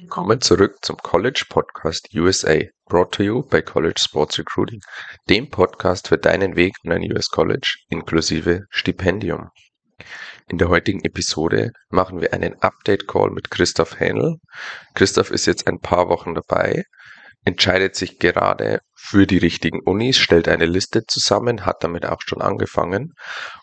Willkommen zurück zum College Podcast USA, brought to you by College Sports Recruiting, dem Podcast für deinen Weg in ein US College inklusive Stipendium. In der heutigen Episode machen wir einen Update Call mit Christoph Hähnel. Christoph ist jetzt ein paar Wochen dabei entscheidet sich gerade für die richtigen Unis, stellt eine Liste zusammen, hat damit auch schon angefangen.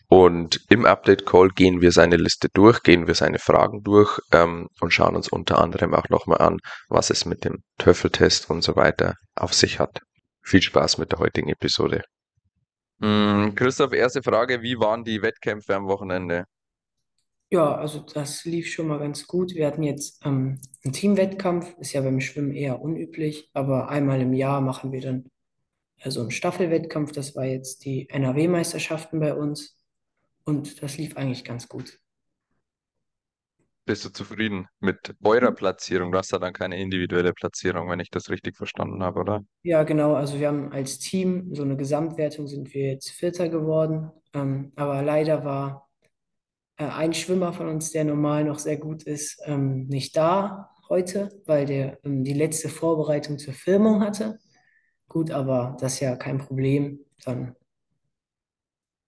Und im Update Call gehen wir seine Liste durch, gehen wir seine Fragen durch ähm, und schauen uns unter anderem auch nochmal an, was es mit dem Töffeltest und so weiter auf sich hat. Viel Spaß mit der heutigen Episode. Mm, Christoph, erste Frage, wie waren die Wettkämpfe am Wochenende? Ja, also das lief schon mal ganz gut. Wir hatten jetzt ähm, einen Teamwettkampf, ist ja beim Schwimmen eher unüblich, aber einmal im Jahr machen wir dann äh, so einen Staffelwettkampf. Das war jetzt die NRW-Meisterschaften bei uns und das lief eigentlich ganz gut. Bist du zufrieden mit eurer Platzierung? Du hast ja dann keine individuelle Platzierung, wenn ich das richtig verstanden habe, oder? Ja, genau. Also wir haben als Team so eine Gesamtwertung sind wir jetzt Vierter geworden, ähm, aber leider war ein Schwimmer von uns, der normal noch sehr gut ist, ähm, nicht da heute, weil der ähm, die letzte Vorbereitung zur Filmung hatte. Gut, aber das ist ja kein Problem. Dann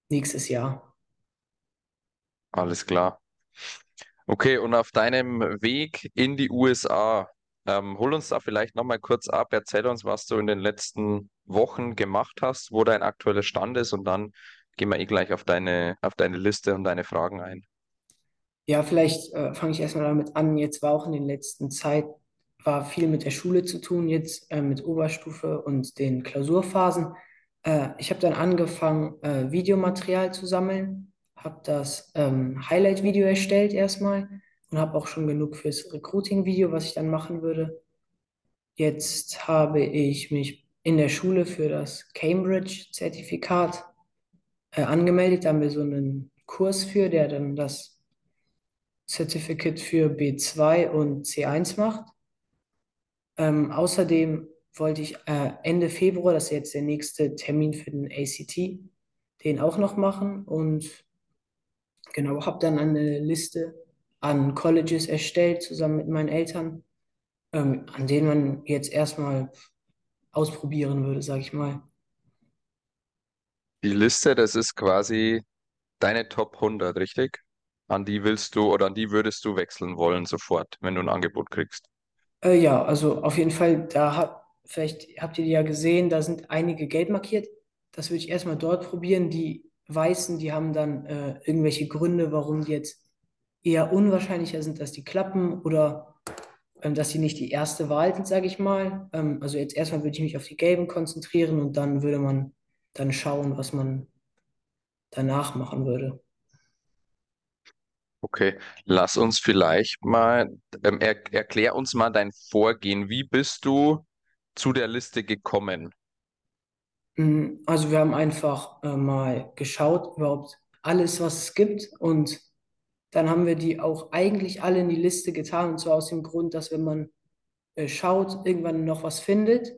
nächstes Jahr. Alles klar. Okay, und auf deinem Weg in die USA, ähm, hol uns da vielleicht nochmal kurz ab, erzähl uns, was du in den letzten Wochen gemacht hast, wo dein aktueller Stand ist und dann gehen wir eh gleich auf deine, auf deine Liste und deine Fragen ein. Ja, vielleicht äh, fange ich erstmal damit an. Jetzt war auch in den letzten Zeit war viel mit der Schule zu tun, jetzt äh, mit Oberstufe und den Klausurphasen. Äh, ich habe dann angefangen, äh, Videomaterial zu sammeln, habe das ähm, Highlight-Video erstellt erstmal und habe auch schon genug fürs Recruiting-Video, was ich dann machen würde. Jetzt habe ich mich in der Schule für das Cambridge-Zertifikat äh, angemeldet. Da haben wir so einen Kurs für, der dann das Certificate für B2 und C1 macht. Ähm, außerdem wollte ich äh, Ende Februar, das ist jetzt der nächste Termin für den ACT, den auch noch machen und genau, habe dann eine Liste an Colleges erstellt, zusammen mit meinen Eltern, ähm, an denen man jetzt erstmal ausprobieren würde, sage ich mal. Die Liste, das ist quasi deine Top 100, richtig? An die willst du oder an die würdest du wechseln wollen sofort, wenn du ein Angebot kriegst? Äh, ja, also auf jeden Fall, da hab, vielleicht habt ihr die ja gesehen, da sind einige gelb markiert. Das würde ich erstmal dort probieren. Die weißen, die haben dann äh, irgendwelche Gründe, warum die jetzt eher unwahrscheinlicher sind, dass die klappen oder ähm, dass sie nicht die erste Wahl sind, sage ich mal. Ähm, also jetzt erstmal würde ich mich auf die gelben konzentrieren und dann würde man dann schauen, was man danach machen würde. Okay, lass uns vielleicht mal, ähm, er, erklär uns mal dein Vorgehen. Wie bist du zu der Liste gekommen? Mm, also wir haben einfach äh, mal geschaut, überhaupt alles, was es gibt. Und dann haben wir die auch eigentlich alle in die Liste getan. Und zwar aus dem Grund, dass wenn man äh, schaut, irgendwann noch was findet,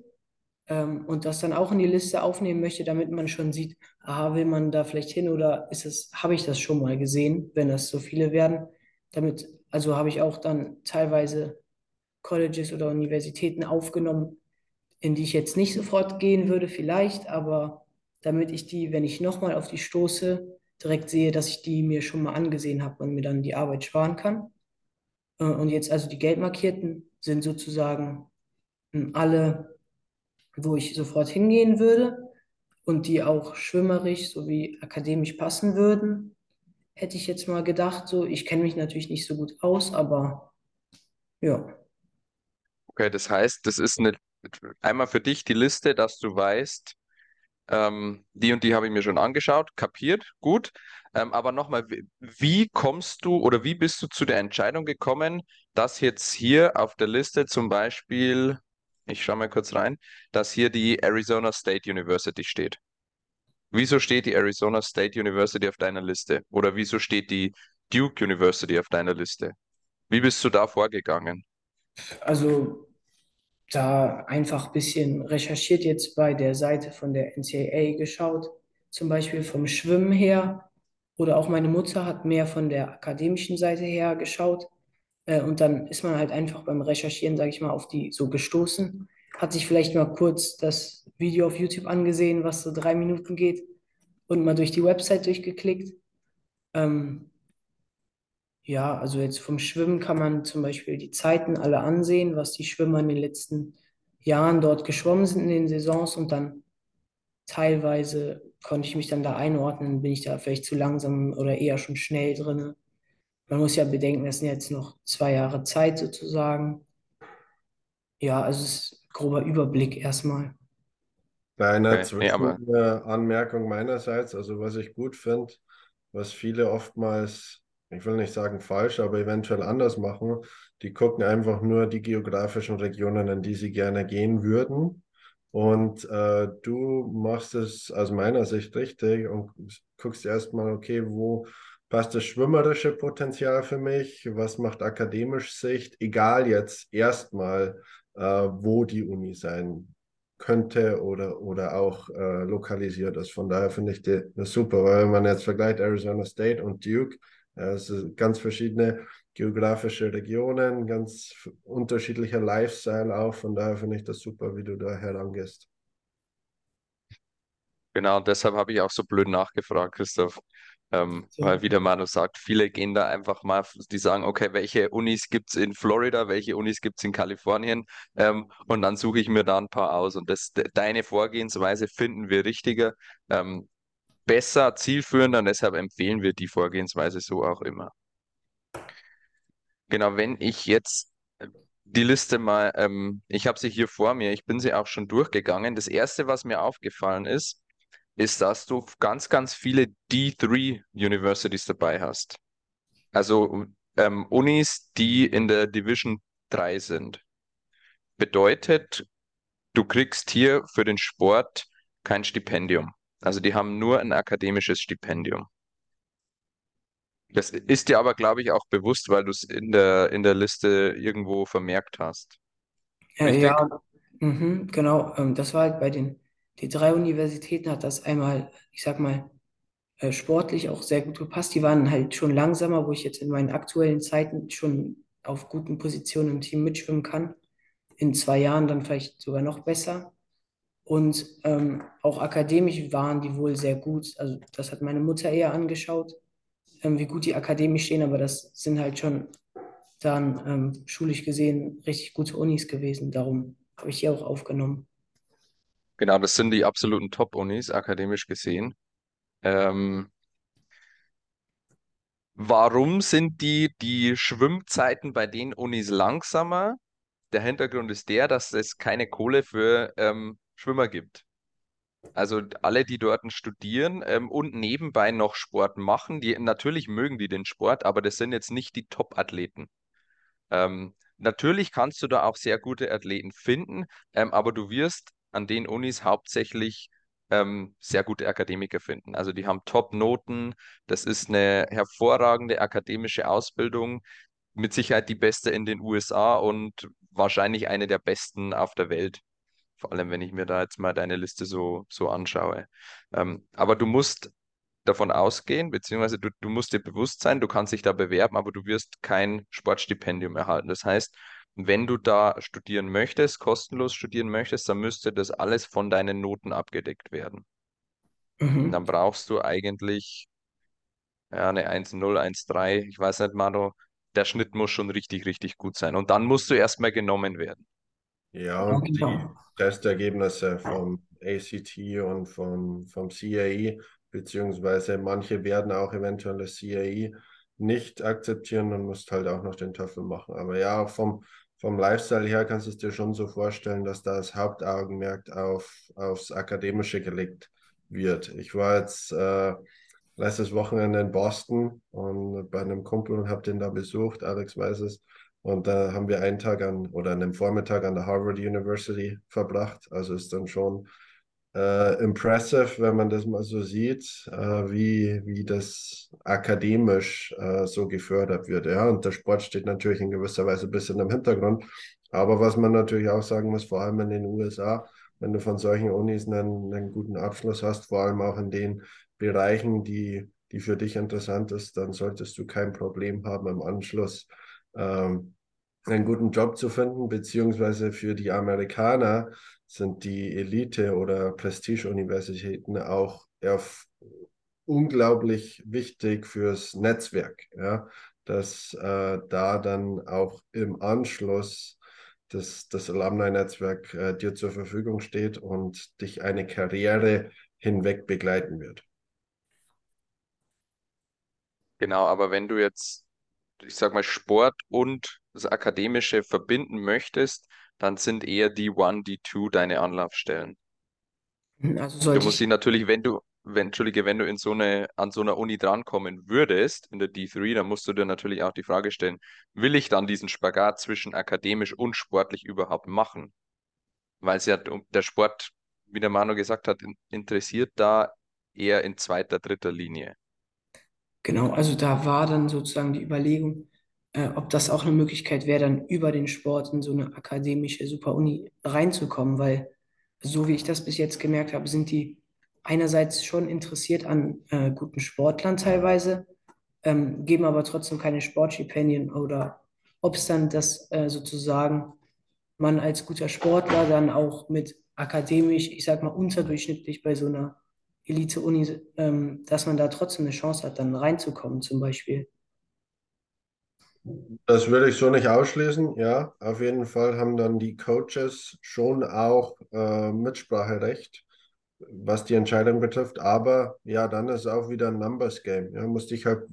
ähm, und das dann auch in die Liste aufnehmen möchte, damit man schon sieht, aha, will man da vielleicht hin oder ist es, habe ich das schon mal gesehen, wenn das so viele werden. Damit, also habe ich auch dann teilweise Colleges oder Universitäten aufgenommen, in die ich jetzt nicht sofort gehen würde, vielleicht, aber damit ich die, wenn ich nochmal auf die stoße, direkt sehe, dass ich die mir schon mal angesehen habe und mir dann die Arbeit sparen kann. Äh, und jetzt also die gelb markierten sind sozusagen hm, alle wo ich sofort hingehen würde und die auch schwimmerisch sowie akademisch passen würden, hätte ich jetzt mal gedacht. So, ich kenne mich natürlich nicht so gut aus, aber ja. Okay, das heißt, das ist eine, einmal für dich die Liste, dass du weißt, ähm, die und die habe ich mir schon angeschaut, kapiert, gut. Ähm, aber nochmal, wie kommst du oder wie bist du zu der Entscheidung gekommen, dass jetzt hier auf der Liste zum Beispiel ich schaue mal kurz rein, dass hier die Arizona State University steht. Wieso steht die Arizona State University auf deiner Liste? Oder wieso steht die Duke University auf deiner Liste? Wie bist du da vorgegangen? Also da einfach ein bisschen recherchiert jetzt bei der Seite von der NCAA geschaut, zum Beispiel vom Schwimmen her. Oder auch meine Mutter hat mehr von der akademischen Seite her geschaut. Äh, und dann ist man halt einfach beim Recherchieren, sage ich mal, auf die so gestoßen. Hat sich vielleicht mal kurz das Video auf YouTube angesehen, was so drei Minuten geht und mal durch die Website durchgeklickt. Ähm, ja, also jetzt vom Schwimmen kann man zum Beispiel die Zeiten alle ansehen, was die Schwimmer in den letzten Jahren dort geschwommen sind in den Saisons und dann teilweise konnte ich mich dann da einordnen, bin ich da vielleicht zu langsam oder eher schon schnell drin. Man muss ja bedenken, es sind jetzt noch zwei Jahre Zeit sozusagen. Ja, also es ist ein grober Überblick erstmal. Kleine Okay, nee, aber Zwischenanmerkung meinerseits, also was ich gut finde, was viele oftmals, ich will nicht sagen falsch, aber eventuell anders machen, die gucken einfach nur die geografischen Regionen, in die sie gerne gehen würden. Und äh, du machst es aus meiner Sicht richtig und guckst erstmal, okay, wo passt das schwimmerische Potenzial für mich, was macht akademisch Sicht, egal jetzt erstmal, äh, wo die Uni sein könnte oder, oder auch äh, lokalisiert ist. Von daher finde ich das super, weil wenn man jetzt vergleicht Arizona State und Duke, äh, es sind ganz verschiedene geografische Regionen, ganz unterschiedlicher Lifestyle auch. Von daher finde ich das super, wie du da herangehst. genau deshalb habe ich auch so blöd nachgefragt, Christoph. Ähm, weil, So. wie der Manu sagt, viele gehen da einfach mal, die sagen, okay, welche Unis gibt es in Florida, welche Unis gibt es in Kalifornien? Ähm, und dann suche ich mir da ein paar aus. Und das, de deine Vorgehensweise finden wir richtiger, ähm, besser, zielführender und deshalb empfehlen wir die Vorgehensweise so auch immer. Genau, wenn ich jetzt äh, die Liste mal, ähm, ich habe sie hier vor mir, ich bin sie auch schon durchgegangen. Das erste, was mir aufgefallen ist, ist, dass du ganz, ganz viele D3 Universities dabei hast. Also ähm, Unis, die in der Division 3 sind. Bedeutet, du kriegst hier für den Sport kein Stipendium. Also die haben nur ein akademisches Stipendium. Das ist dir aber, glaube ich, auch bewusst, weil du es in der, in der Liste irgendwo vermerkt hast. Ja, Richtig? ja, mhm, genau. Ähm, das war halt bei den, die drei Universitäten hat das einmal, ich sag mal, äh, sportlich auch sehr gut gepasst. Die waren halt schon langsamer, wo ich jetzt in meinen aktuellen Zeiten schon auf guten Positionen im Team mitschwimmen kann. In zwei Jahren dann vielleicht sogar noch besser. Und ähm, auch akademisch waren die wohl sehr gut. Also das hat meine Mutter eher angeschaut, ähm, wie gut die akademisch stehen, aber das sind halt schon dann ähm, schulisch gesehen richtig gute Unis gewesen. Darum habe ich die auch aufgenommen. Genau, das sind die absoluten Top-Unis, akademisch gesehen. Ähm, warum sind die, die Schwimmzeiten bei den Unis langsamer? Der Hintergrund ist der, dass es keine Kohle für ähm, Schwimmer gibt. Also alle, die dort studieren ähm, und nebenbei noch Sport machen, die natürlich mögen die den Sport, aber das sind jetzt nicht die Top-Athleten. Ähm, natürlich kannst du da auch sehr gute Athleten finden, ähm, aber du wirst an den Unis hauptsächlich ähm, sehr gute Akademiker finden. Also die haben Top-Noten, das ist eine hervorragende akademische Ausbildung, mit Sicherheit die beste in den USA und wahrscheinlich eine der besten auf der Welt. Vor allem, wenn ich mir da jetzt mal deine Liste so, so anschaue. Ähm, aber du musst davon ausgehen, beziehungsweise du, du musst dir bewusst sein, du kannst dich da bewerben, aber du wirst kein Sportstipendium erhalten. Das heißt, wenn du da studieren möchtest, kostenlos studieren möchtest, dann müsste das alles von deinen Noten abgedeckt werden. Mhm. dann brauchst du eigentlich ja, eine 1,0, 1,3, ich weiß nicht, Manu, der Schnitt muss schon richtig, richtig gut sein. Und dann musst du erstmal genommen werden. Ja, und die genau. Testergebnisse vom ACT und vom, vom CAE, beziehungsweise manche werden auch eventuell das CAE nicht akzeptieren und musst halt auch noch den TOEFL machen. Aber ja, vom, vom Lifestyle her kannst du es dir schon so vorstellen, dass da das Hauptaugenmerk auf, aufs Akademische gelegt wird. Ich war jetzt äh, letztes Wochenende in Boston und bei einem Kumpel und habe den da besucht, Alex weiß es. Und da haben wir einen Tag an oder einen Vormittag an der Harvard University verbracht. Also ist dann schon äh, impressive, wenn man das mal so sieht, äh, wie, wie das akademisch äh, so gefördert wird. Ja, und der Sport steht natürlich in gewisser Weise ein bisschen im Hintergrund. Aber was man natürlich auch sagen muss, vor allem in den USA, wenn du von solchen Unis einen, einen guten Abschluss hast, vor allem auch in den Bereichen, die, die für dich interessant ist, dann solltest du kein Problem haben im Anschluss ähm, einen guten Job zu finden, beziehungsweise für die Amerikaner sind die Elite- oder Prestige-Universitäten auch unglaublich wichtig fürs Netzwerk, ja, dass äh, da dann auch im Anschluss das, das Alumni-Netzwerk äh, dir zur Verfügung steht und dich eine Karriere hinweg begleiten wird. Genau, aber wenn du jetzt, ich sag mal, Sport und das Akademische verbinden möchtest, dann sind eher die One, die Two deine Anlaufstellen. Also Du musst ich, sie natürlich, wenn du, wenn, Entschuldige, wenn du in so eine, an so einer Uni drankommen würdest, in der D3, dann musst du dir natürlich auch die Frage stellen, will ich dann diesen Spagat zwischen akademisch und sportlich überhaupt machen? Weil es ja der Sport, wie der Manu gesagt hat, in- interessiert da eher in zweiter, dritter Linie. genau, also da war dann sozusagen die Überlegung, äh, ob das auch eine Möglichkeit wäre, dann über den Sport in so eine akademische Super-Uni reinzukommen, weil so wie ich das bis jetzt gemerkt habe, sind die einerseits schon interessiert an äh, guten Sportlern teilweise, ähm, geben aber trotzdem keine Sportstipendien oder ob es dann das äh, sozusagen man als guter Sportler dann auch mit akademisch, ich sag mal unterdurchschnittlich bei so einer Elite-Uni, ähm, dass man da trotzdem eine Chance hat, dann reinzukommen zum Beispiel. Das würde ich so nicht ausschließen. Ja, auf jeden Fall haben dann die Coaches schon auch äh, Mitspracherecht, was die Entscheidung betrifft. Aber ja, dann ist auch wieder ein Numbers Game. Ja, musst dich halt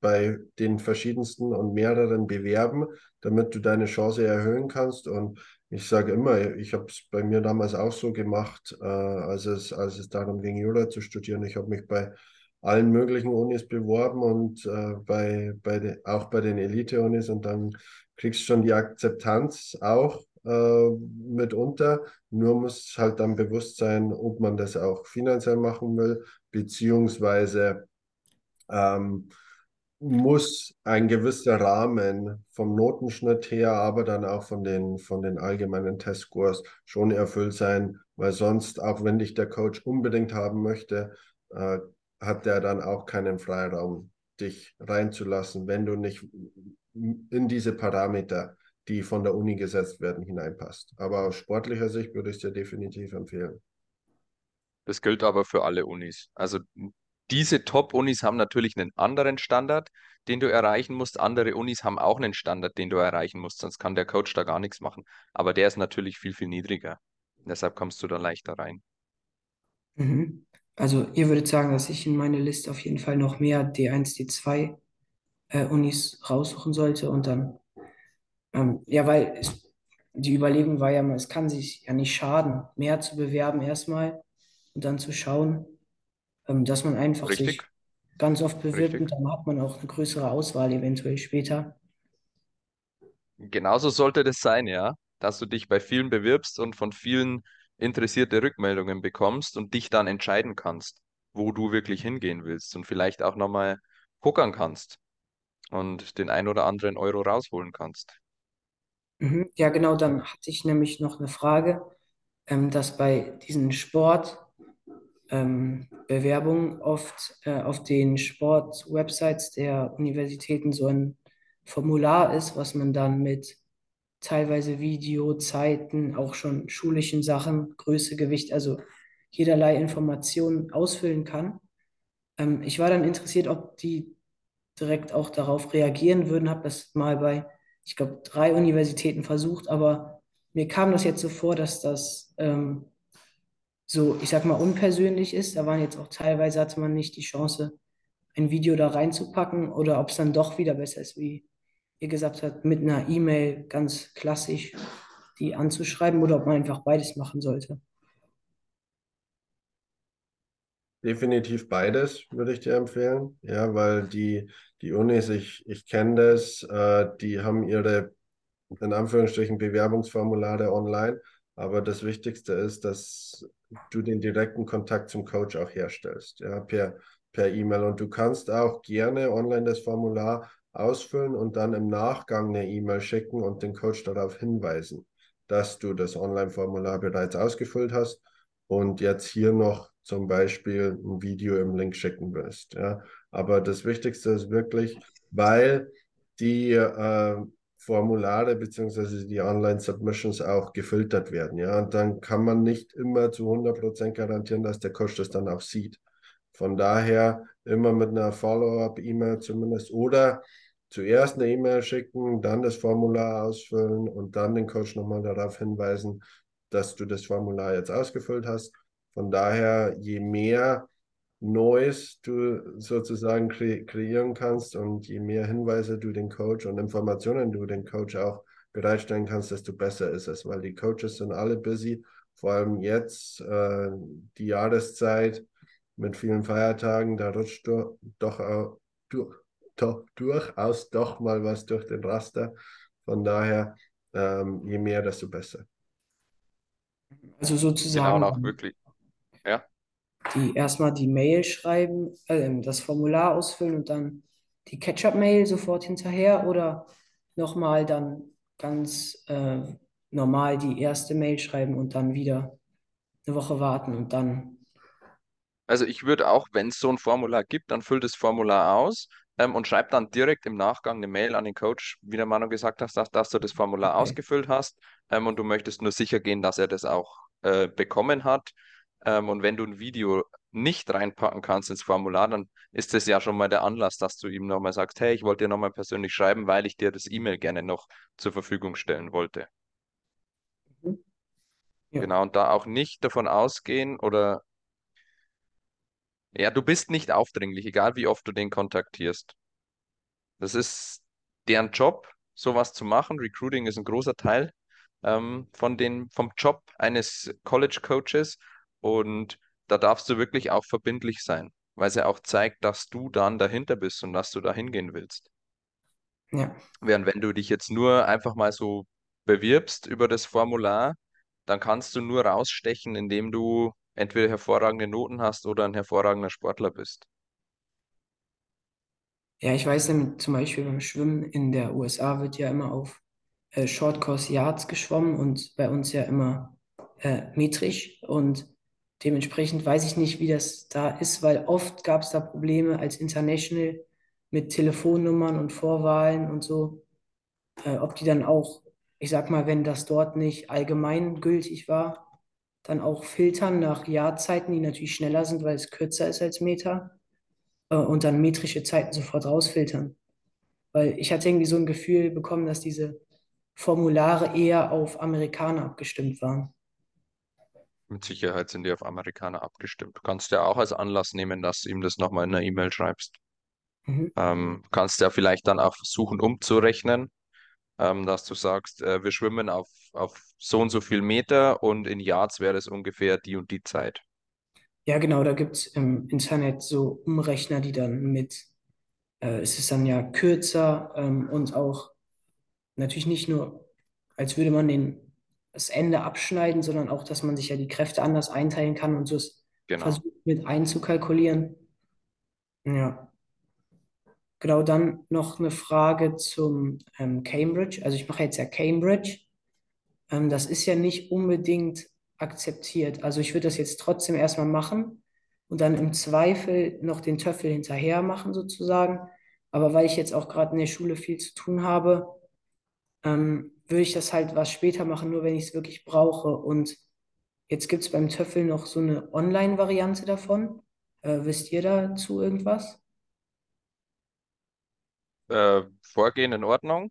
bei den verschiedensten und mehreren bewerben, damit du deine Chance erhöhen kannst. Und ich sage immer, ich habe es bei mir damals auch so gemacht, äh, als es, als es darum ging, Jura zu studieren. Ich habe mich bei allen möglichen Unis beworben und äh, bei, bei de, auch bei den Elite-Unis und dann kriegst du schon die Akzeptanz auch äh, mitunter. Nur muss halt dann bewusst sein, ob man das auch finanziell machen will, beziehungsweise ähm, muss ein gewisser Rahmen vom Notenschnitt her, aber dann auch von den, von den allgemeinen Testscores schon erfüllt sein, weil sonst, auch wenn dich der Coach unbedingt haben möchte, äh, hat der dann auch keinen Freiraum, dich reinzulassen, wenn du nicht in diese Parameter, die von der Uni gesetzt werden, hineinpasst. Aber aus sportlicher Sicht würde ich es dir definitiv empfehlen. Das gilt aber für alle Unis. Also diese Top-Unis haben natürlich einen anderen Standard, den du erreichen musst. Andere Unis haben auch einen Standard, den du erreichen musst, sonst kann der Coach da gar nichts machen. Aber der ist natürlich viel, viel niedriger. Deshalb kommst du da leichter rein. Mhm. Also ihr würdet sagen, dass ich in meine Liste auf jeden Fall noch mehr D1, D2 äh, Unis raussuchen sollte und dann, ähm, ja, weil es, die Überlegung war ja mal, es kann sich ja nicht schaden, mehr zu bewerben erstmal und dann zu schauen, ähm, dass man einfach sich Richtig? ganz oft bewirbt Richtig. und dann hat man auch eine größere Auswahl eventuell später. Genauso sollte das sein, ja, dass du dich bei vielen bewirbst und von vielen interessierte Rückmeldungen bekommst und dich dann entscheiden kannst, wo du wirklich hingehen willst und vielleicht auch nochmal pokern kannst und den ein oder anderen Euro rausholen kannst. Mhm. Ja, genau, dann hatte ich nämlich noch eine Frage, ähm, dass bei diesen Sport ähm, oft äh, auf den Sport-Websites der Universitäten so ein Formular ist, was man dann mit teilweise Video, Zeiten, auch schon schulischen Sachen, Größe, Gewicht, also jederlei Informationen ausfüllen kann. Ähm, ich war dann interessiert, ob die direkt auch darauf reagieren würden, habe das mal bei, ich glaube, drei Universitäten versucht, aber mir kam das jetzt so vor, dass das ähm, so, ich sag mal, unpersönlich ist. Da waren jetzt auch teilweise, hatte man nicht die Chance, ein Video da reinzupacken oder ob es dann doch wieder besser ist, wie ihr gesagt habt, mit einer E-Mail ganz klassisch die anzuschreiben oder ob man einfach beides machen sollte. Definitiv beides würde ich dir empfehlen, ja, weil die, die Unis, ich, ich kenne das, äh, die haben ihre, in Anführungsstrichen, Bewerbungsformulare online, aber das Wichtigste ist, dass du den direkten Kontakt zum Coach auch herstellst, ja, per, per E-Mail. Und du kannst auch gerne online das Formular ausfüllen und dann im Nachgang eine E-Mail schicken und den Coach darauf hinweisen, dass du das Online-Formular bereits ausgefüllt hast und jetzt hier noch zum Beispiel ein Video im Link schicken willst. Ja. Aber das Wichtigste ist wirklich, weil die, äh, Formulare beziehungsweise die Online-Submissions auch gefiltert werden. Ja, und dann kann man nicht immer zu 100% garantieren, dass der Coach das dann auch sieht. Von daher immer mit einer Follow-up-E-Mail zumindest oder zuerst eine E-Mail schicken, dann das Formular ausfüllen und dann den Coach nochmal darauf hinweisen, dass du das Formular jetzt ausgefüllt hast. Von daher, je mehr Neues du sozusagen kre kreieren kannst und je mehr Hinweise du den Coach und Informationen du den Coach auch bereitstellen kannst, desto besser ist es, weil die Coaches sind alle busy, vor allem jetzt äh, die Jahreszeit mit vielen Feiertagen, da rutscht du, doch, auch, du, doch durchaus doch mal was durch den Raster. Von daher, ähm, je mehr, desto besser. Also sozusagen. Genau, auch wirklich. Ja. Die erstmal die Mail schreiben, äh, das Formular ausfüllen und dann die Catch-up-Mail sofort hinterher oder nochmal dann ganz äh, normal die erste Mail schreiben und dann wieder eine Woche warten und dann also ich würde auch, wenn es so ein Formular gibt, dann füll das Formular aus ähm, und schreib dann direkt im Nachgang eine Mail an den Coach, wie der Manu gesagt hat, dass, dass du das Formular Okay. ausgefüllt hast ähm, und du möchtest nur sicher gehen, dass er das auch äh, bekommen hat. Ähm, und wenn du ein Video nicht reinpacken kannst ins Formular, dann ist das ja schon mal der Anlass, dass du ihm nochmal sagst, hey, ich wollte dir nochmal persönlich schreiben, weil ich dir das E-Mail gerne noch zur Verfügung stellen wollte. Mhm. Ja. Genau, und da auch nicht davon ausgehen oder ja, du bist nicht aufdringlich, egal wie oft du den kontaktierst. Das ist deren Job, sowas zu machen. Recruiting ist ein großer Teil ähm, von den, vom Job eines College Coaches und da darfst du wirklich auch verbindlich sein, weil es ja auch zeigt, dass du dann dahinter bist und dass du da hingehen willst. Ja. Während wenn du dich jetzt nur einfach mal so bewirbst über das Formular, dann kannst du nur rausstechen, indem du entweder hervorragende Noten hast oder ein hervorragender Sportler bist. Ja, ich weiß zum Beispiel beim Schwimmen in der USA wird ja immer auf äh, Short Course Yards geschwommen und bei uns ja immer äh, metrisch und dementsprechend weiß ich nicht, wie das da ist, weil oft gab es da Probleme als International mit Telefonnummern und Vorwahlen und so, äh, ob die dann auch, ich sag mal, wenn das dort nicht allgemeingültig war, dann auch filtern nach Jahrzeiten, die natürlich schneller sind, weil es kürzer ist als Meter äh, und dann metrische Zeiten sofort rausfiltern. Weil ich hatte irgendwie so ein Gefühl bekommen, dass diese Formulare eher auf Amerikaner abgestimmt waren. Mit Sicherheit sind die auf Amerikaner abgestimmt. Du kannst ja auch als Anlass nehmen, dass du ihm das nochmal in einer E-Mail schreibst. Mhm. Ähm, kannst ja vielleicht dann auch versuchen umzurechnen, ähm, dass du sagst, äh, wir schwimmen auf, auf so und so viel Meter und in Yards wäre es ungefähr die und die Zeit. Ja, genau, da gibt es im Internet so Umrechner, die dann mit, äh, es ist dann ja kürzer ähm, und auch natürlich nicht nur, als würde man den, das Ende abschneiden, sondern auch, dass man sich ja die Kräfte anders einteilen kann und so es Genau. versucht mit einzukalkulieren. Ja. Genau, dann noch eine Frage zum ähm, Cambridge. Also ich mache jetzt ja Cambridge. Ähm, das ist ja nicht unbedingt akzeptiert. Also ich würde das jetzt trotzdem erstmal machen und dann im Zweifel noch den Töffel hinterher machen sozusagen. Aber weil ich jetzt auch gerade in der Schule viel zu tun habe, ähm, würde ich das halt was später machen, nur wenn ich es wirklich brauche. Und jetzt gibt es beim Töffel noch so eine Online-Variante davon. Äh, wisst ihr dazu irgendwas? Äh, Vorgehen in Ordnung.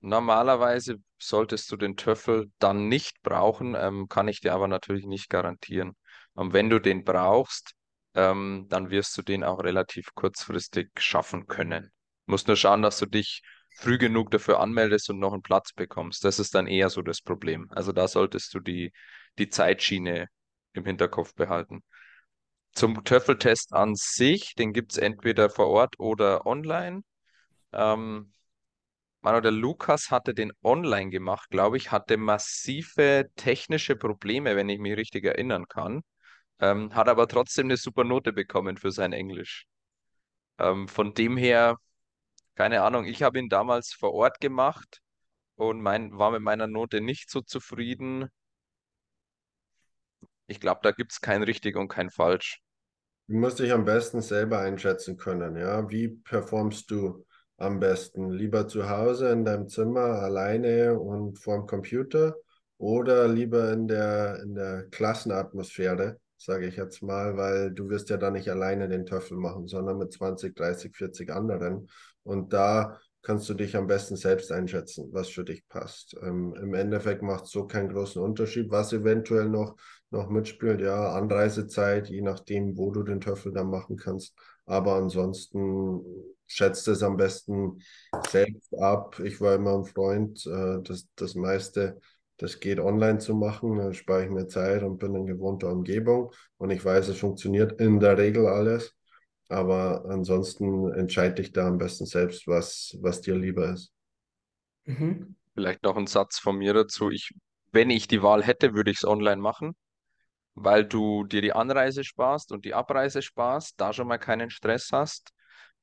Normalerweise solltest du den Töffel dann nicht brauchen, ähm, kann ich dir aber natürlich nicht garantieren. Und wenn du den brauchst, ähm, dann wirst du den auch relativ kurzfristig schaffen können. Musst nur schauen, dass du dich früh genug dafür anmeldest und noch einen Platz bekommst. Das ist dann eher so das Problem. Also da solltest du die, die Zeitschiene im Hinterkopf behalten. Zum Töffeltest an sich, den gibt es entweder vor Ort oder online. Ähm, Manu, der Lukas hatte den online gemacht, glaube ich, hatte massive technische Probleme, wenn ich mich richtig erinnern kann. Ähm, hat aber trotzdem eine super Note bekommen für sein Englisch. Ähm, von dem her, keine Ahnung, ich habe ihn damals vor Ort gemacht und mein, war mit meiner Note nicht so zufrieden. Ich glaube, da gibt es kein richtig und kein falsch. Du musst dich am besten selber einschätzen können, ja. Wie performst du am besten? Lieber zu Hause in deinem Zimmer alleine und vorm Computer oder lieber in der, in der Klassenatmosphäre, sage ich jetzt mal, weil du wirst ja da nicht alleine den Töffel machen, sondern mit 20, 30, 40 anderen. Und da kannst du dich am besten selbst einschätzen, was für dich passt. Ähm, Im Endeffekt macht es so keinen großen Unterschied, was eventuell noch, noch mitspielt. Ja, Anreisezeit, je nachdem, wo du den Töffel dann machen kannst. Aber ansonsten schätzt es am besten selbst ab. Ich war immer ein Freund, äh, das, das meiste, das geht online zu machen. Dann spare ich mir Zeit und bin in gewohnter Umgebung. Und ich weiß, es funktioniert in der Regel alles. Aber ansonsten entscheide dich da am besten selbst, was, was dir lieber ist. Mhm. Vielleicht noch ein Satz von mir dazu. Ich, wenn ich die Wahl hätte, würde ich es online machen, weil du dir die Anreise sparst und die Abreise sparst, da schon mal keinen Stress hast.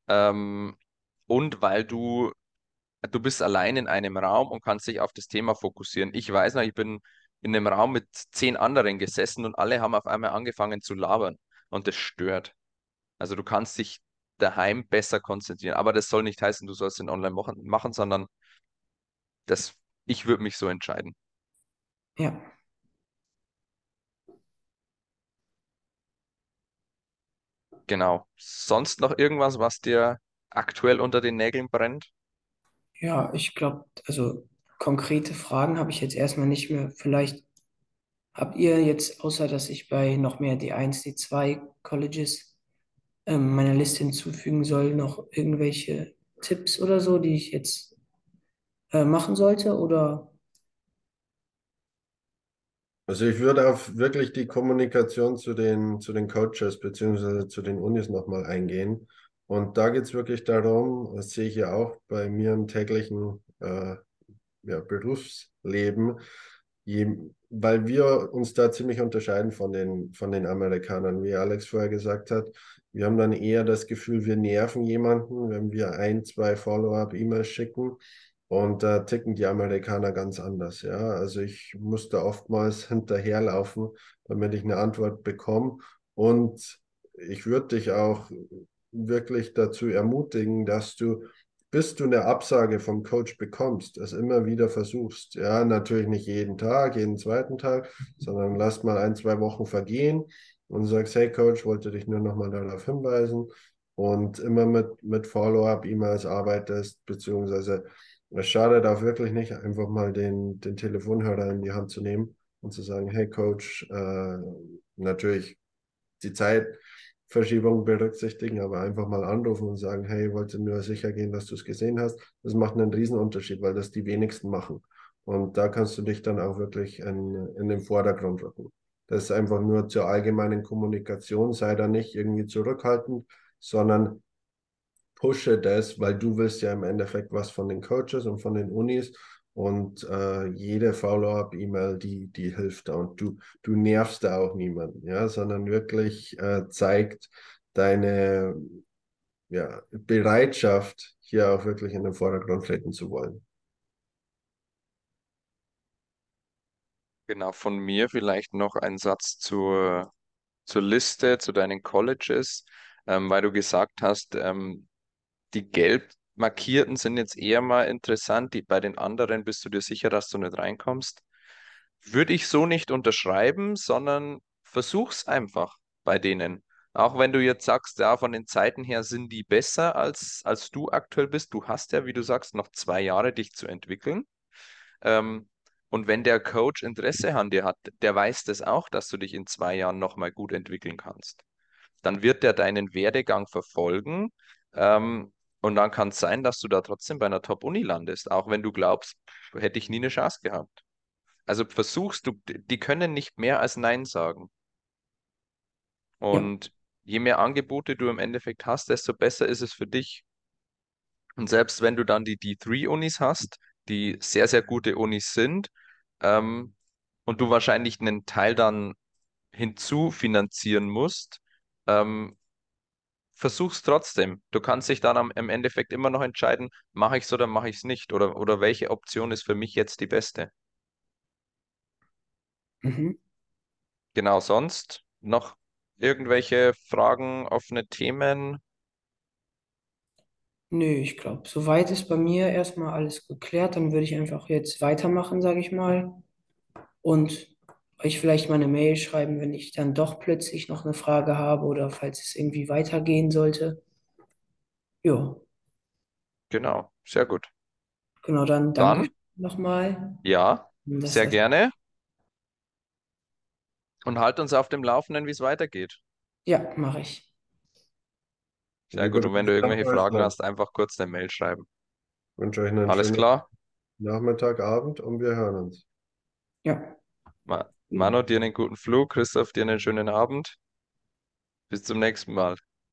Ähm, und weil du, du bist allein in einem Raum und kannst dich auf das Thema fokussieren. Ich weiß noch, ich bin in einem Raum mit zehn anderen gesessen und alle haben auf einmal angefangen zu labern und das stört. Also du kannst dich daheim besser konzentrieren. Aber das soll nicht heißen, du sollst den online machen, machen sondern das, ich würde mich so entscheiden. Ja. Genau. Sonst noch irgendwas, was dir aktuell unter den Nägeln brennt? Ja, ich glaube, also konkrete Fragen habe ich jetzt erstmal nicht mehr. Vielleicht habt ihr jetzt, außer dass ich bei noch mehr D1, D2 Colleges ähm, meiner Liste hinzufügen soll, noch irgendwelche Tipps oder so, die ich jetzt äh, machen sollte? Oder Also ich würde auf wirklich die Kommunikation zu den, zu den Coaches beziehungsweise zu den Unis nochmal eingehen. Und da geht es wirklich darum, das sehe ich ja auch bei mir im täglichen äh, ja, Berufsleben, je, weil wir uns da ziemlich unterscheiden von den, von den Amerikanern, wie Alex vorher gesagt hat. Wir haben dann eher das Gefühl, wir nerven jemanden, wenn wir ein, zwei Follow-up-E-Mails schicken. Und da ticken die Amerikaner ganz anders, ja. Also ich musste oftmals hinterherlaufen, damit ich eine Antwort bekomme. Und ich würde dich auch wirklich dazu ermutigen, dass du, bis du eine Absage vom Coach bekommst, es immer wieder versuchst. Ja, natürlich nicht jeden Tag, jeden zweiten Tag, sondern lass mal ein, zwei Wochen vergehen und sagst, hey Coach, wollte dich nur nochmal darauf hinweisen und immer mit, mit Follow-up-E-Mails arbeitest, beziehungsweise es schadet auch wirklich nicht, einfach mal den, den Telefonhörer in die Hand zu nehmen und zu sagen, hey Coach, äh, natürlich die Zeitverschiebung berücksichtigen, aber einfach mal anrufen und sagen, hey, wollte nur sicher gehen, dass du es gesehen hast. Das macht einen Riesenunterschied, weil das die wenigsten machen. Und da kannst du dich dann auch wirklich in, in den Vordergrund rücken. Das ist einfach nur zur allgemeinen Kommunikation, sei da nicht irgendwie zurückhaltend, sondern pushe das, weil du willst ja im Endeffekt was von den Coaches und von den Unis. Und äh, jede Follow-up-E-Mail, die, die hilft da. Und du, du nervst da auch niemanden, ja, sondern wirklich äh, zeigt deine ja, Bereitschaft, hier auch wirklich in den Vordergrund treten zu wollen. Genau, von mir vielleicht noch ein Satz zur, zur Liste, zu deinen Colleges, ähm, weil du gesagt hast, ähm, die gelb markierten sind jetzt eher mal interessant. Die, bei den anderen bist du dir sicher, dass du nicht reinkommst. Würde ich so nicht unterschreiben, sondern versuch's einfach bei denen. Auch wenn du jetzt sagst, ja, von den Zeiten her sind die besser als, als du aktuell bist. Du hast ja, wie du sagst, noch zwei Jahre, dich zu entwickeln. Ähm, und wenn der Coach Interesse an dir hat, der weiß das auch, dass du dich in zwei Jahren nochmal gut entwickeln kannst. Dann wird der deinen Werdegang verfolgen. Ähm, und dann kann es sein, dass du da trotzdem bei einer Top-Uni landest, auch wenn du glaubst, hätte ich nie eine Chance gehabt. Also versuchst du, die können nicht mehr als Nein sagen. ja, Und je mehr Angebote du im Endeffekt hast, desto besser ist es für dich. Und selbst wenn du dann die D3-Unis hast, die sehr, sehr gute Unis sind, ähm, und du wahrscheinlich einen Teil dann hinzufinanzieren musst, ähm, versuch's trotzdem. Du kannst dich dann am, im Endeffekt immer noch entscheiden, mache ich es oder mache ich es nicht oder, oder welche Option ist für mich jetzt die beste. mhm. Genau, sonst noch irgendwelche Fragen, offene Themen? Nö, ich glaube, soweit ist bei mir erstmal alles geklärt. Dann würde ich einfach jetzt weitermachen, sage ich mal. Und euch vielleicht mal eine Mail schreiben, wenn ich dann doch plötzlich noch eine Frage habe oder falls es irgendwie weitergehen sollte. Ja, Genau, sehr gut. genau, dann Dann, danke nochmal. ja, sehr gerne und halt uns auf dem Laufenden, wie es weitergeht. ja, mache ich. Sehr Ich gut. Und wenn du irgendwelche Fragen hast, einfach kurz eine Mail schreiben. wünsche euch einen Alles schönen klar? Nachmittag, Abend und wir hören uns. Ja, Ma Manu, dir einen guten Flug. Christoph, dir einen schönen Abend. Bis zum nächsten Mal.